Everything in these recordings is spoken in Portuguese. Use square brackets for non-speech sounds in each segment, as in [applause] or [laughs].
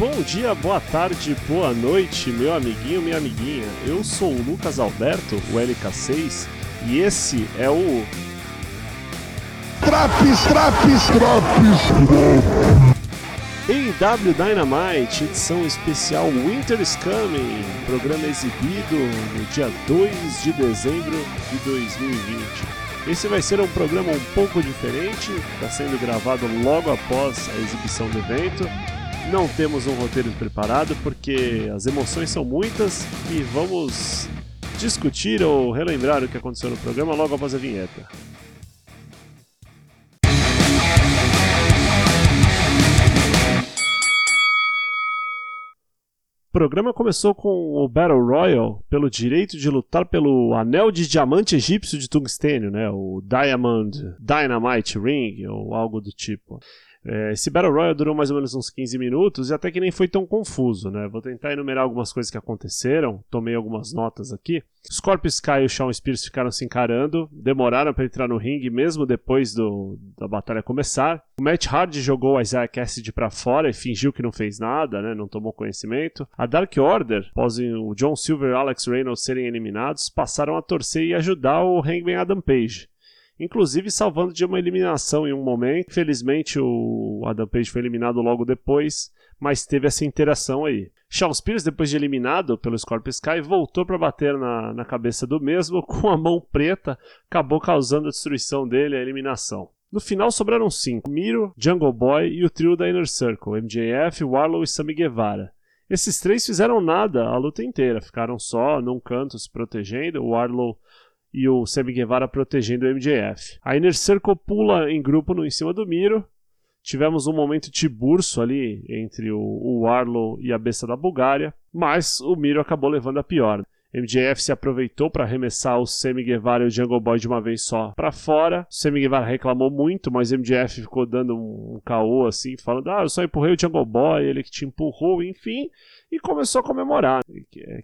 Bom dia, boa tarde, boa noite, meu amiguinho, minha amiguinha. Eu sou o Lucas Alberto, o LK6, e esse é o. Traps, traps, traps! AW Dynamite, edição especial Winter is Coming, programa exibido no dia 2 de dezembro de 2020. Esse vai ser um programa um pouco diferente, está sendo gravado logo após a exibição do evento. Não temos um roteiro preparado porque as emoções são muitas e vamos discutir ou relembrar o que aconteceu no programa logo após a vinheta. O programa começou com o Battle Royal pelo direito de lutar pelo anel de diamante egípcio de tungstênio, né? O Diamond Dynamite Ring ou algo do tipo. É, esse Battle Royale durou mais ou menos uns 15 minutos e até que nem foi tão confuso, né? Vou tentar enumerar algumas coisas que aconteceram, tomei algumas notas aqui. Scorpio Sky e o Shawn Spears ficaram se encarando, demoraram para entrar no ringue mesmo depois do, da batalha começar. O Matt Hardy jogou o Isaiah Cassidy para fora e fingiu que não fez nada, né? Não tomou conhecimento. A Dark Order, após o John Silver e Alex Reynolds serem eliminados, passaram a torcer e ajudar o Hangman Adam Page inclusive salvando de uma eliminação em um momento. Infelizmente, o Adam Page foi eliminado logo depois, mas teve essa interação aí. Shawn Spears, depois de eliminado pelo Scorpio Sky, voltou para bater na, na cabeça do mesmo [laughs] com a mão preta, acabou causando a destruição dele, a eliminação. No final sobraram cinco: Miro, Jungle Boy e o trio da Inner Circle, MJF, Warlow e Sammy Guevara. Esses três fizeram nada a luta inteira, ficaram só num canto se protegendo. O Warlow e o Sammy Guevara protegendo o MJF. A Inner Circle pula em grupo no, em cima do Miro. Tivemos um momento tiburso ali entre o, o Arlo e a besta da Bulgária, mas o Miro acabou levando a pior. MJF se aproveitou para arremessar o Sammy Guevara e o Jungle Boy de uma vez só para fora. O Sammy Guevara reclamou muito, mas MJF ficou dando um, caô assim, falando: "Ah, eu só empurrei o Jungle Boy, ele que te empurrou", enfim e começou a comemorar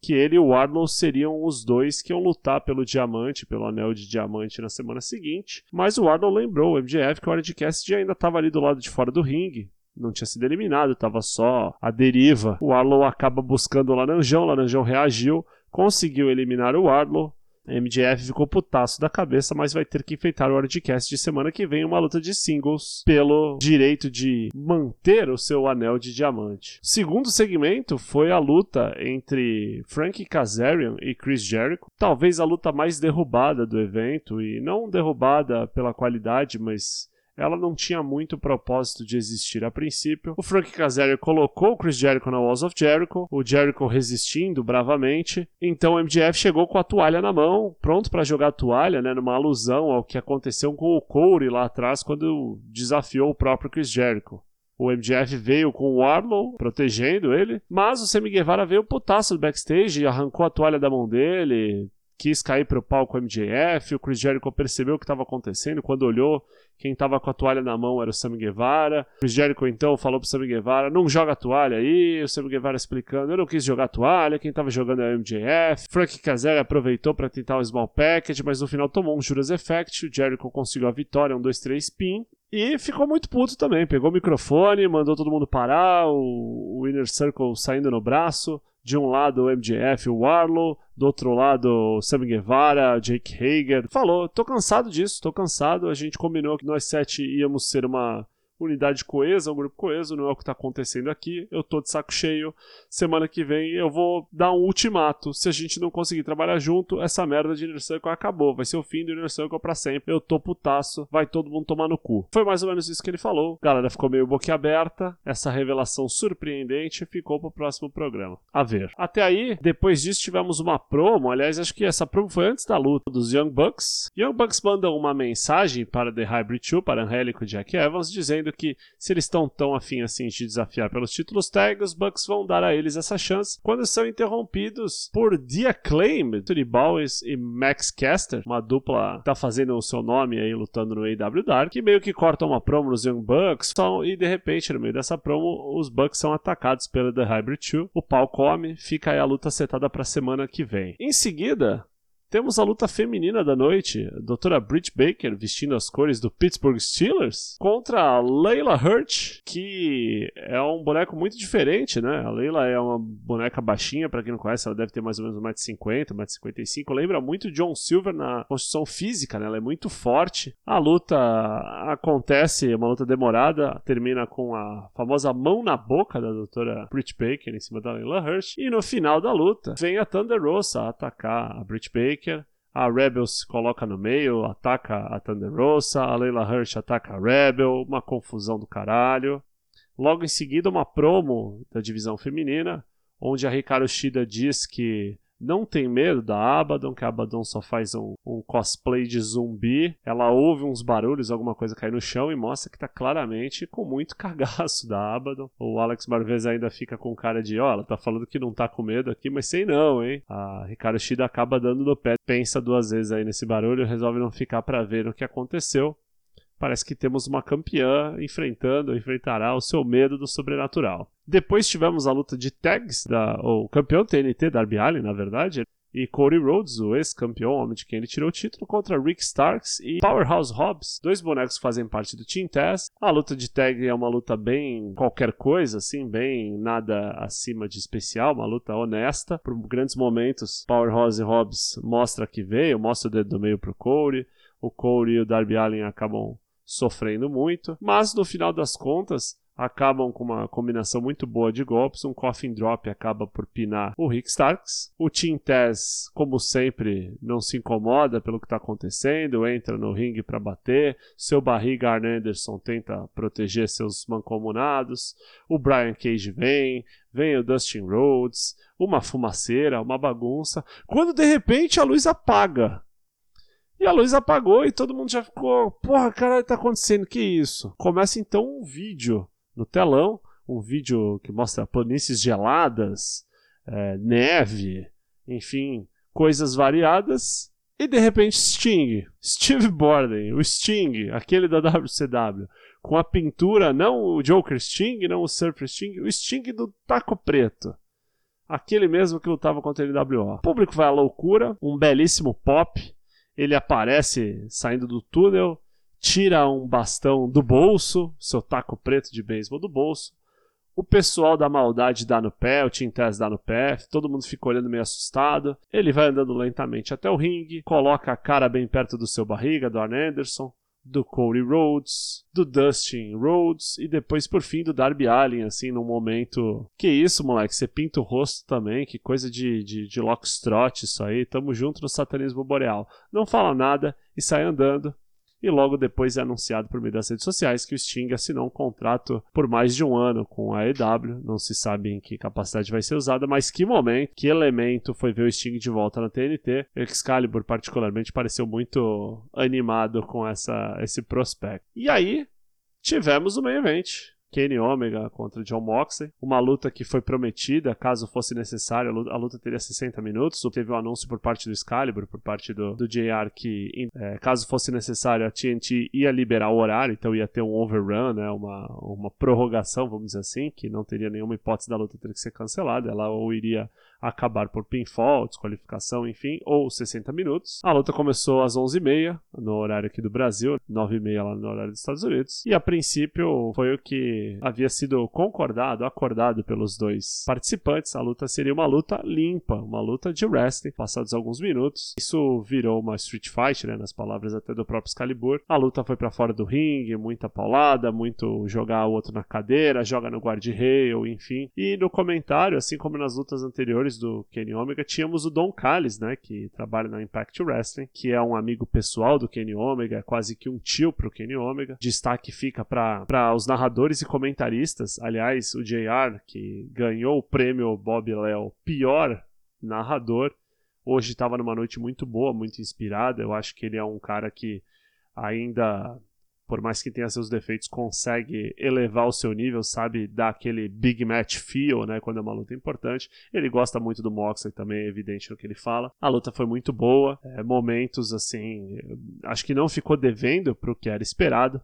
que ele e o Arnold seriam os dois que iam lutar pelo diamante, pelo anel de diamante na semana seguinte. Mas o Arnold lembrou o MJF que o Orange ainda estava ali do lado de fora do ringue, não tinha sido eliminado, estava só a deriva. O Arlow acaba buscando o Laranjão, o Laranjão reagiu, conseguiu eliminar o Arlow. MJF ficou putaço da cabeça, mas vai ter que enfeitar o Wordcast de semana que vem uma luta de singles pelo direito de manter o seu anel de diamante. O segundo segmento foi a luta entre Frank Kazarian e Chris Jericho, talvez a luta mais derrubada do evento e não derrubada pela qualidade, mas ela não tinha muito propósito de existir a princípio. O Frank Kazarian colocou o Chris Jericho na Walls of Jericho, o Jericho resistindo bravamente. Então o MJF chegou com a toalha na mão, pronto para jogar a toalha, né, numa alusão ao que aconteceu com o Corey lá atrás quando desafiou o próprio Chris Jericho. O MJF veio com o Arlow protegendo ele, mas o Sammy Guevara veio putaço do backstage e arrancou a toalha da mão dele, quis cair pro palco o MJF, o Chris Jericho percebeu o que estava acontecendo, quando olhou, quem estava com a toalha na mão era o Sammy Guevara. O Chris Jericho então falou pro Sammy Guevara, não joga a toalha aí, o Sammy Guevara explicando, eu não quis jogar a toalha, quem estava jogando é o MJF. Frank Kazarian aproveitou para tentar o small package, mas no final tomou um Juras Effect, o Jericho conseguiu a vitória, um 2 3 spin. E ficou muito puto também. Pegou o microfone, mandou todo mundo parar, o, o Inner Circle saindo no braço. De um lado o MJF, o Warlow, do outro lado o Sam Guevara, Jake Hager. Falou, tô cansado disso, tô cansado. A gente combinou que nós sete íamos ser uma unidade coesa, um grupo coeso, não é o que está acontecendo aqui. Eu tô de saco cheio. Semana que vem eu vou dar um ultimato. Se a gente não conseguir trabalhar junto, essa merda de Inner Circle acabou. Vai ser o fim do Inner Circle pra sempre. Eu tô putaço. Vai todo mundo tomar no cu. Foi mais ou menos isso que ele falou. A galera ficou meio boquiaberta. Essa revelação surpreendente ficou pro próximo programa. A ver. Até aí, depois disso, tivemos uma promo. Aliás, acho que essa promo foi antes da luta dos Young Bucks. Young Bucks mandam uma mensagem para The Hybrid 2, para Angélico Jack Evans, dizendo que se eles estão tão afim assim de desafiar pelos títulos tag, os Bucks vão dar a eles essa chance quando são interrompidos por The Acclaimed, Tony Bowes e Max Caster, uma dupla que tá fazendo o seu nome aí lutando no AW Dark, que meio que cortam uma promo nos Young Bucks e de repente no meio dessa promo os Bucks são atacados pela The Hybrid 2, o pau come, fica aí a luta setada pra semana que vem. Em seguida, temos a luta feminina da noite, a doutora Britt Baker vestindo as cores do Pittsburgh Steelers contra a Leila Hurt, que é um boneco muito diferente, né? A Leila é uma boneca baixinha, para quem não conhece, ela deve ter mais ou menos 1,50m, 1,55m. Lembra muito John Silver na construção física, né? Ela é muito forte. A luta acontece, é uma luta demorada, termina com a famosa mão na boca da doutora Britt Baker em cima da Leila Hurt. E no final da luta, vem a Thunder Rosa atacar a Britt Baker a Rebel se coloca no meio, ataca a Thunder Rosa, a Leila Hirsch ataca a Rebel, uma confusão do caralho. Logo em seguida, uma promo da divisão feminina, onde a Ricardo Shida diz que não tem medo da Abaddon, que a Abaddon só faz um, um, cosplay de zumbi. Ela ouve uns barulhos, alguma coisa cair no chão e mostra que tá claramente com muito [laughs] cagaço da Abaddon. O Alex Marvez ainda fica com cara de, ó, oh, ela tá falando que não tá com medo aqui, mas sei não, hein? A Ricardo Shida acaba dando no pé, pensa duas vezes aí nesse barulho, resolve não ficar para ver o que aconteceu parece que temos uma campeã enfrentando, enfrentará o seu medo do sobrenatural. Depois tivemos a luta de tags, da, o campeão TNT, Darby Allin, na verdade, e Cody Rhodes, o ex-campeão, homem de quem ele tirou o título, contra Rick Starks e Powerhouse Hobbs, dois bonecos que fazem parte do Team Taz. A luta de tag é uma luta bem qualquer coisa, assim, bem nada acima de especial, uma luta honesta. Por grandes momentos, Powerhouse e Hobbs mostra que veio, mostra o dedo do meio pro Cody. O Cody e o Darby Allin acabam sofrendo muito, mas no final das contas acabam com uma combinação muito boa de golpes. Um Coffin Drop acaba por pinar o Rick Starks. O Team Taz, como sempre, não se incomoda pelo que está acontecendo, entra no ringue para bater. Seu barriga Arn Anderson tenta proteger seus mancomunados. O Brian Cage vem, vem o Dustin Rhodes, uma fumaceira, uma bagunça. Quando de repente a luz apaga. E a luz apagou e todo mundo já ficou, porra, caralho, tá acontecendo? Que isso? Começa então um vídeo no telão, um vídeo que mostra planícies geladas, é, neve, enfim, coisas variadas. E de repente Sting, Steve Borden, o Sting, aquele da WCW, com a pintura, não o Joker Sting, não o Surfer Sting, o Sting do taco preto. Aquele mesmo que lutava contra o NWO. O público vai à loucura, um belíssimo pop, ele aparece saindo do túnel, tira um bastão do bolso, seu taco preto de beisebol do bolso. O pessoal da maldade dá no pé, o Taz dá no pé, todo mundo fica olhando meio assustado. Ele vai andando lentamente até o ringue, coloca a cara bem perto do seu barriga, do Arn Anderson, do Cody Rhodes, do Dustin Rhodes e depois por fim do Darby Allin, assim, num momento. Que isso, moleque? Você pinta o rosto também, que coisa de, de, de Lockstrot isso aí. Tamo junto no satanismo boreal. Não fala nada e sai andando e logo depois é anunciado por meio das redes sociais que o Sting assinou um contrato por mais de um ano com a AEW. Não se sabe em que capacidade vai ser usada, mas que momento, que elemento foi ver o Sting de volta na TNT. Excalibur, particularmente, pareceu muito animado com essa, esse prospecto. E aí, tivemos o main event. Kenny Omega contra John Moxley. Uma luta que foi prometida, caso fosse necessário, a luta teria 60 minutos. Teve um anúncio por parte do Excalibur, por parte do, do JR, que é, caso fosse necessário, a TNT ia liberar o horário, então ia ter um overrun, né, uma, uma prorrogação, vamos dizer assim, que não teria nenhuma hipótese da luta ter que ser cancelada. Ela ou iria acabar por pinfall, desqualificação, enfim, ou 60 minutos. A luta começou às 11h30, no horário aqui do Brasil, 9h30 lá no horário dos Estados Unidos, e a princípio foi o que havia sido concordado, acordado pelos dois participantes. A luta seria uma luta limpa, uma luta de wrestling, passados alguns minutos. Isso virou uma street fight, né, nas palavras até do próprio Excalibur. A luta foi para fora do ringue, muita paulada, muito jogar o outro na cadeira, joga no guard-rail, enfim. E no comentário, assim como nas lutas anteriores, do Kenny Omega, tínhamos o Don Callis, né, que trabalha na Impact Wrestling, que é um amigo pessoal do Kenny Omega, é quase que um tio pro Kenny Omega. Destaque fica para os narradores e comentaristas. Aliás, o JR, que ganhou o prêmio Bob Léo pior narrador, hoje estava numa noite muito boa, muito inspirada. Eu acho que ele é um cara que ainda por mais que tenha seus defeitos, consegue elevar o seu nível, sabe, dar aquele big match feel, né, quando é uma luta importante. Ele gosta muito do Moxley também, é evidente no que ele fala. A luta foi muito boa, é, momentos assim, acho que não ficou devendo pro que era esperado.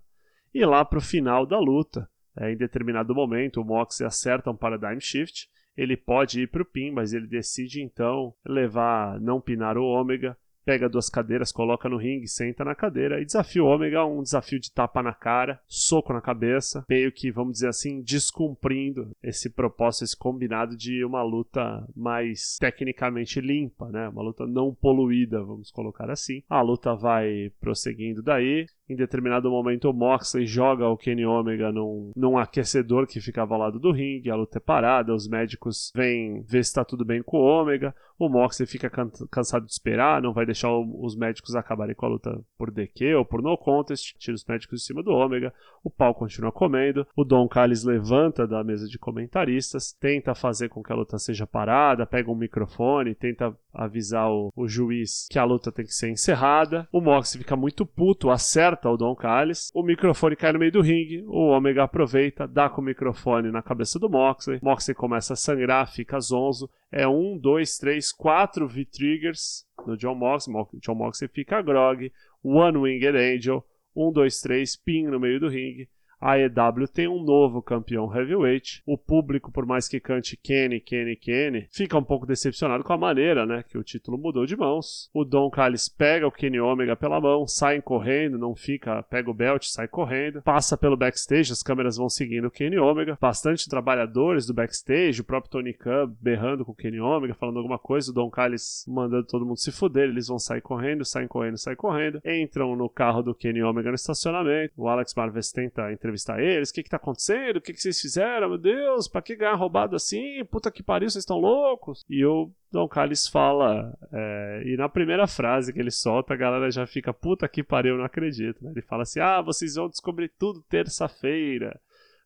E lá pro final da luta, é, em determinado momento, o Moxley acerta um paradigm shift, ele pode ir pro pin, mas ele decide então levar, não pinar o Ômega, pega duas cadeiras, coloca no ringue, senta na cadeira e desafia o Ômega, um desafio de tapa na cara, soco na cabeça, meio que, vamos dizer assim, descumprindo esse propósito, esse combinado de uma luta mais tecnicamente limpa, né? Uma luta não poluída, vamos colocar assim. A luta vai prosseguindo daí. Em determinado momento, o Moxley joga o Kenny Omega num, num aquecedor que ficava ao lado do ringue. A luta é parada, os médicos vêm ver se está tudo bem com o Omega. O Moxley fica can cansado de esperar, não vai deixar o, os médicos acabarem com a luta por DQ ou por no contest. Tira os médicos de cima do Omega. O pau continua comendo. O Don Callis levanta da mesa de comentaristas, tenta fazer com que a luta seja parada, pega um microfone, tenta avisar o, o juiz que a luta tem que ser encerrada. O Moxley fica muito puto, acerta o Don Callis. O microfone cai no meio do ringue. O Omega aproveita, dá com o microfone na cabeça do Moxley. Moxley começa a sangrar, fica zonzo. É um, dois, três, quatro V-Triggers no John Moxley. John Moxley fica grog. One Winged Angel. Um, dois, três, pin no meio do ringue a EW tem um novo campeão heavyweight. O público, por mais que cante Kenny, Kenny, Kenny, fica um pouco decepcionado com a maneira, né, que o título mudou de mãos. O Don Callis pega o Kenny Omega pela mão, sai correndo, não fica, pega o belt, sai correndo, passa pelo backstage, as câmeras vão seguindo o Kenny Omega. Bastante trabalhadores do backstage, o próprio Tony Khan berrando com o Kenny Omega, falando alguma coisa, o Don Callis mandando todo mundo se fuder, eles vão sair correndo, saem correndo, saem correndo. Entram no carro do Kenny Omega no estacionamento. O Alex Marves tenta entrevistar eles. O que que tá acontecendo? O que que vocês fizeram? Meu Deus, pra que ganhar roubado assim? Puta que pariu, vocês estão loucos? E o Don Callis fala, é, e na primeira frase que ele solta, a galera já fica, puta que pariu, não acredito. Né? Ele fala assim, ah, vocês vão descobrir tudo terça-feira.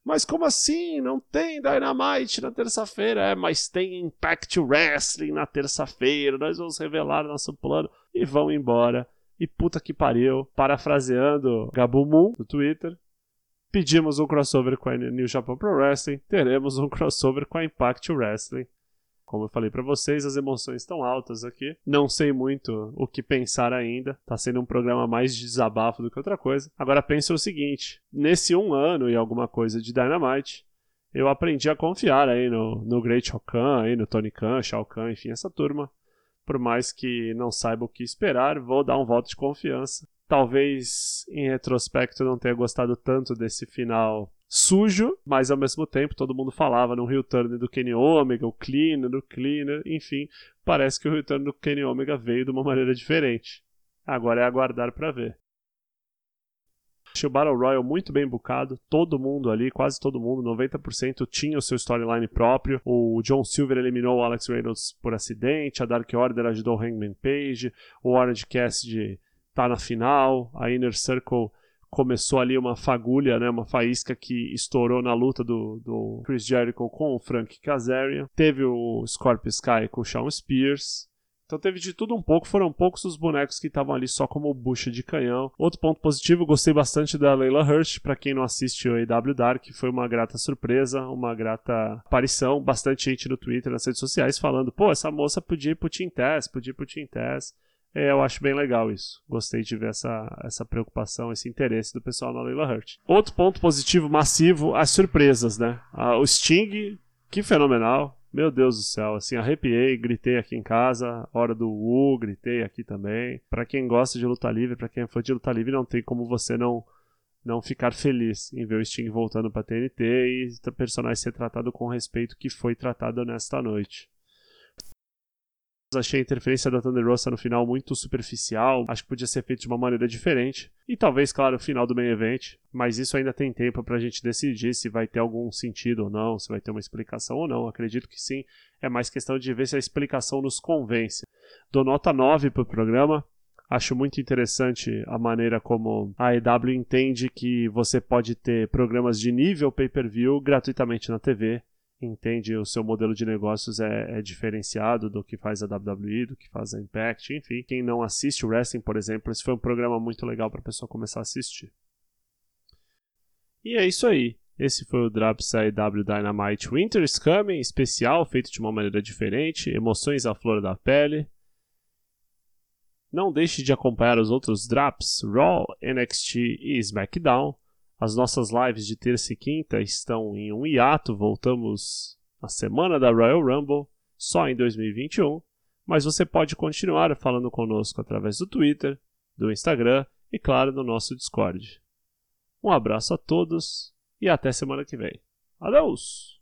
Mas como assim? Não tem Dynamite na terça-feira? É, mas tem Impact Wrestling na terça-feira. Nós vamos revelar nosso plano e vão embora. E puta que pariu. Parafraseando Gabu Moon do Twitter, Pedimos um crossover com a New Japan Pro Wrestling, teremos um crossover com a Impact Wrestling. Como eu falei para vocês, as emoções estão altas aqui. Não sei muito o que pensar ainda. Tá sendo um programa mais de desabafo do que outra coisa. Agora pense o seguinte: nesse um ano e alguma coisa de Dynamite, eu aprendi a confiar aí no, no Great Hokan, aí no Tony Khan, Shao Kahn, enfim, essa turma. Por mais que não saiba o que esperar, vou dar um voto de confiança talvez em retrospecto não tenha gostado tanto desse final sujo, mas ao mesmo tempo todo mundo falava no return do Kenny Omega, o cleaner, o cleaner, enfim, parece que o return do Kenny Omega veio de uma maneira diferente. Agora é aguardar para ver. Achei o Battle Royal muito bem bucado, todo mundo ali, quase todo mundo, 90% tinha o seu storyline próprio. O John Silver eliminou o Alex Reynolds por acidente, a Dark Order ajudou o Hangman Page, o Orange Cassidy tá na final, a Inner Circle começou ali uma fagulha, né, uma faísca que estourou na luta do, do Chris Jericho com o Frank Kazarian. Teve o Scorpio Sky com o Shawn Spears. Então teve de tudo um pouco, foram poucos os bonecos que estavam ali só como bucha de canhão. Outro ponto positivo, gostei bastante da Leila Hirsch, para quem não assiste o AW Dark, foi uma grata surpresa, uma grata aparição, bastante gente no Twitter, nas redes sociais falando, pô, essa moça podia ir pro Team Tess, podia ir pro Team Tess. É, eu acho bem legal isso. Gostei de ver essa, essa preocupação, esse interesse do pessoal na Leila Hurt. Outro ponto positivo massivo, as surpresas, né? O Sting, que fenomenal. Meu Deus do céu, assim, arrepiei, gritei aqui em casa, hora do U, gritei aqui também. Para quem gosta de luta livre, para quem é fã de luta livre, não tem como você não não ficar feliz em ver o Sting voltando para TNT e o personagem ser tratado com o respeito que foi tratado nesta noite. Achei a interferência da Thunder Rosa no final muito superficial. Acho que podia ser feito de uma maneira diferente. E talvez, claro, o final do main event. Mas isso ainda tem tempo pra gente decidir se vai ter algum sentido ou não, se vai ter uma explicação ou não. Acredito que sim. É mais questão de ver se a explicação nos convence. Dou nota 9 pro programa. Acho muito interessante a maneira como a EW entende que você pode ter programas de nível pay-per-view gratuitamente na TV entende o seu modelo de negócios é, é, diferenciado do que faz a WWE, do que faz a Impact, enfim. Quem não assiste o wrestling, por exemplo, esse foi um programa muito legal para a pessoa começar a assistir. E é isso aí. Esse foi o Drops AEW Dynamite Winter is Coming, especial, feito de uma maneira diferente, emoções à flor da pele. Não deixe de acompanhar os outros Drops, Raw, NXT e SmackDown. As nossas lives de terça e quinta estão em um hiato, voltamos na semana da Royal Rumble, só em 2021. mas você pode continuar falando conosco através do Twitter, do Instagram e, claro, do nosso Discord. Um abraço a todos e até semana que vem. Adeus!